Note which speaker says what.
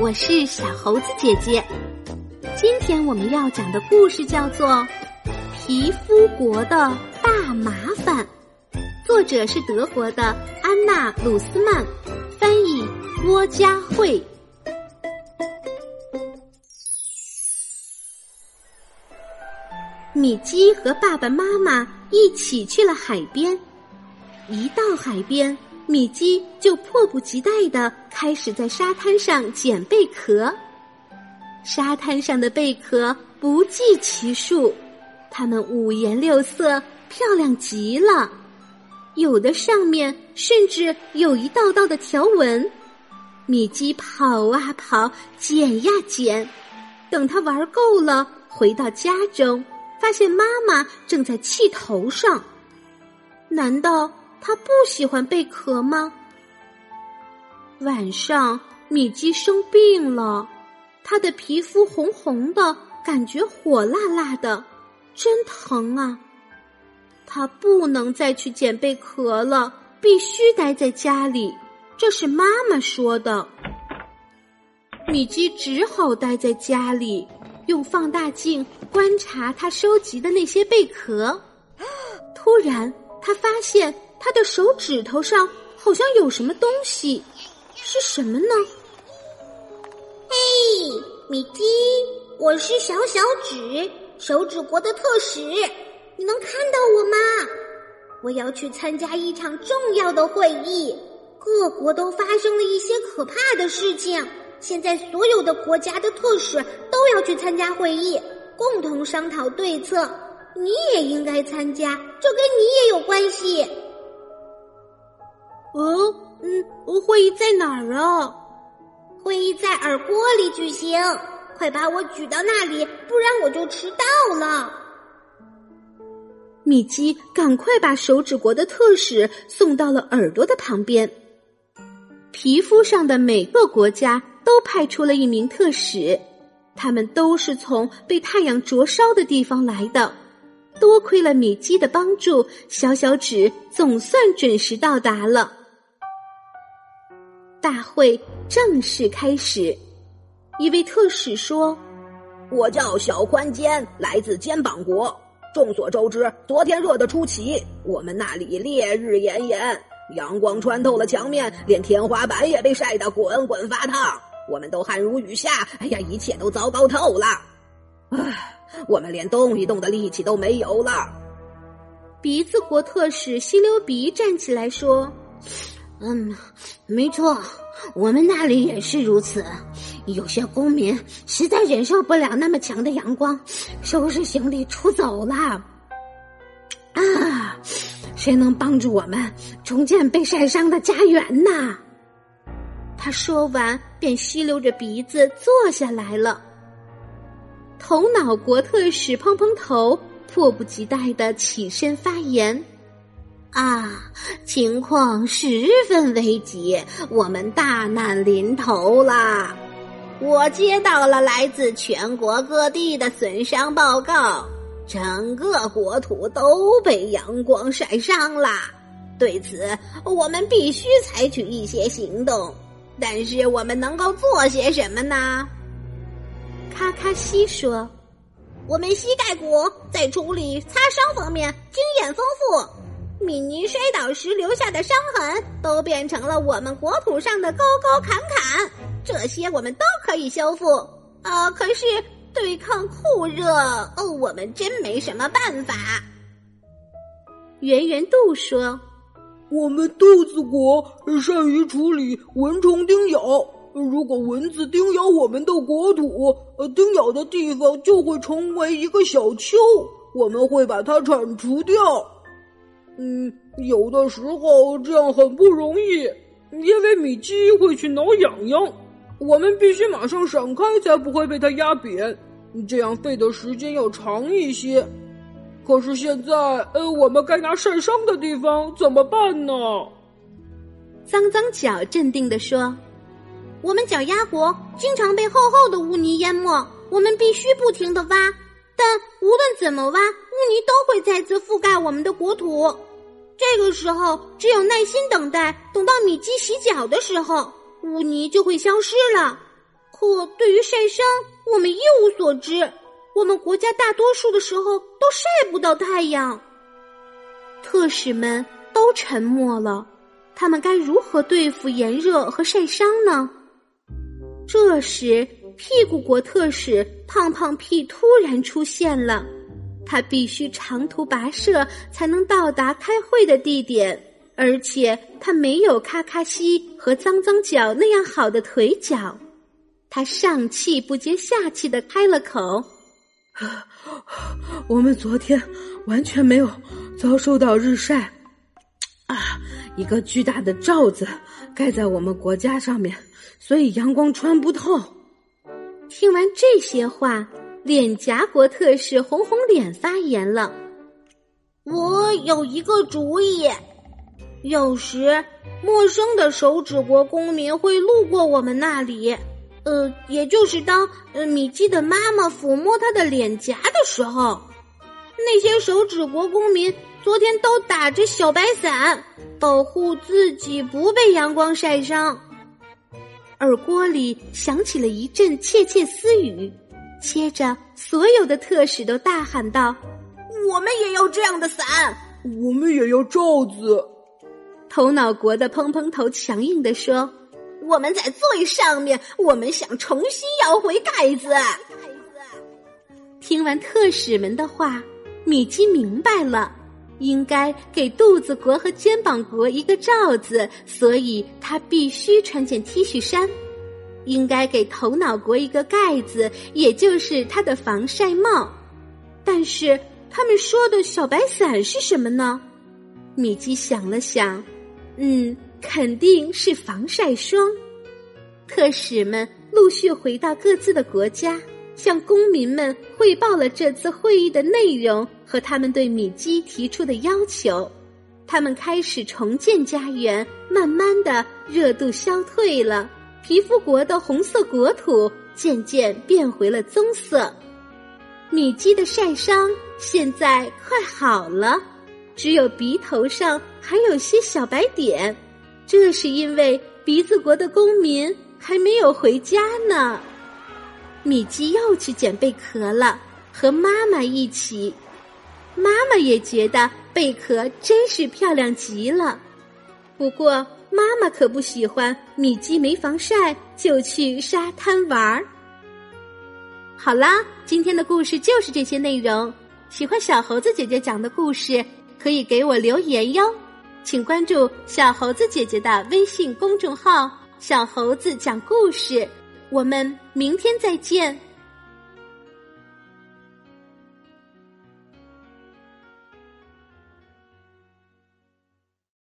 Speaker 1: 我是小猴子姐姐。今天我们要讲的故事叫做《皮肤国的大麻烦》，作者是德国的安娜·鲁斯曼，翻译郭佳慧。米基和爸爸妈妈一起去了海边，一到海边。米基就迫不及待的开始在沙滩上捡贝壳，沙滩上的贝壳不计其数，它们五颜六色，漂亮极了，有的上面甚至有一道道的条纹。米基跑啊跑，捡呀捡，等他玩够了，回到家中，发现妈妈正在气头上，难道？他不喜欢贝壳吗？晚上，米基生病了，他的皮肤红红的，感觉火辣辣的，真疼啊！他不能再去捡贝壳了，必须待在家里。这是妈妈说的。米基只好待在家里，用放大镜观察他收集的那些贝壳。突然，他发现。他的手指头上好像有什么东西，是什么呢？
Speaker 2: 嘿，米基，我是小小指，手指国的特使，你能看到我吗？我要去参加一场重要的会议，各国都发生了一些可怕的事情，现在所有的国家的特使都要去参加会议，共同商讨对策。你也应该参加，这跟你也有关系。
Speaker 1: 哦，嗯，会议在哪儿啊？
Speaker 2: 会议在耳郭里举行，快把我举到那里，不然我就迟到了。
Speaker 1: 米基赶快把手指国的特使送到了耳朵的旁边。皮肤上的每个国家都派出了一名特使，他们都是从被太阳灼烧的地方来的。多亏了米基的帮助，小小指总算准时到达了。大会正式开始。一位特使说：“
Speaker 3: 我叫小宽肩，来自肩膀国。众所周知，昨天热得出奇，我们那里烈日炎炎，阳光穿透了墙面，连天花板也被晒得滚滚发烫。我们都汗如雨下，哎呀，一切都糟糕透了。唉，我们连动一动的力气都没有了。”
Speaker 1: 鼻子国特使吸溜鼻站起来说。
Speaker 4: 嗯，没错，我们那里也是如此。有些公民实在忍受不了那么强的阳光，收拾行李出走了。啊，谁能帮助我们重建被晒伤的家园呢？
Speaker 1: 他说完，便吸溜着鼻子坐下来了。头脑国特使碰碰头，迫不及待的起身发言。
Speaker 4: 啊，情况十分危急，我们大难临头了。我接到了来自全国各地的损伤报告，整个国土都被阳光晒伤了。对此，我们必须采取一些行动。但是，我们能够做些什么呢？
Speaker 1: 卡卡西说：“
Speaker 2: 我们膝盖骨在处理擦伤方面经验丰富。”米妮摔倒时留下的伤痕，都变成了我们国土上的沟沟坎坎，这些我们都可以修复。呃，可是对抗酷热，哦，我们真没什么办法。
Speaker 1: 圆圆度说：“
Speaker 5: 我们肚子国善于处理蚊虫叮咬，如果蚊子叮咬我们的国土，呃，叮咬的地方就会成为一个小丘，我们会把它铲除掉。”嗯，有的时候这样很不容易，因为米基会去挠痒痒，我们必须马上闪开，才不会被它压扁，这样费的时间要长一些。可是现在，呃，我们该拿晒伤的地方怎么办呢？
Speaker 1: 脏脏脚镇定的说：“
Speaker 2: 我们脚丫国经常被厚厚的污泥淹没，我们必须不停的挖，但无论怎么挖，污泥都会再次覆盖我们的国土。”这个时候，只有耐心等待，等到米基洗脚的时候，污泥就会消失了。可对于晒伤，我们一无所知。我们国家大多数的时候都晒不到太阳。
Speaker 1: 特使们都沉默了，他们该如何对付炎热和晒伤呢？这时，屁股国特使胖胖屁突然出现了。他必须长途跋涉才能到达开会的地点，而且他没有卡卡西和脏脏脚那样好的腿脚。他上气不接下气的开了口：“
Speaker 5: 我们昨天完全没有遭受到日晒，啊，一个巨大的罩子盖在我们国家上面，所以阳光穿不透。”
Speaker 1: 听完这些话。脸颊国特使红红脸发言了：“
Speaker 2: 我有一个主意，有时陌生的手指国公民会路过我们那里，呃，也就是当呃米基的妈妈抚摸他的脸颊的时候，那些手指国公民昨天都打着小白伞，保护自己不被阳光晒伤。”
Speaker 1: 耳郭里响起了一阵窃窃私语。接着，所有的特使都大喊道：“
Speaker 2: 我们也要这样的伞，
Speaker 5: 我们也要罩子。”
Speaker 1: 头脑国的砰砰头强硬地说：“
Speaker 2: 我们在最上面，我们想重新要回盖子。”
Speaker 1: 听完特使们的话，米基明白了，应该给肚子国和肩膀国一个罩子，所以他必须穿件 T 恤衫。应该给头脑国一个盖子，也就是他的防晒帽。但是他们说的小白伞是什么呢？米基想了想，嗯，肯定是防晒霜。特使们陆续回到各自的国家，向公民们汇报了这次会议的内容和他们对米基提出的要求。他们开始重建家园，慢慢的热度消退了。皮肤国的红色国土渐渐变回了棕色，米基的晒伤现在快好了，只有鼻头上还有些小白点，这是因为鼻子国的公民还没有回家呢。米基又去捡贝壳了，和妈妈一起，妈妈也觉得贝壳真是漂亮极了，不过。妈妈可不喜欢米基没防晒就去沙滩玩儿。好啦，今天的故事就是这些内容。喜欢小猴子姐姐讲的故事，可以给我留言哟。请关注小猴子姐姐的微信公众号“小猴子讲故事”。我们明天再见。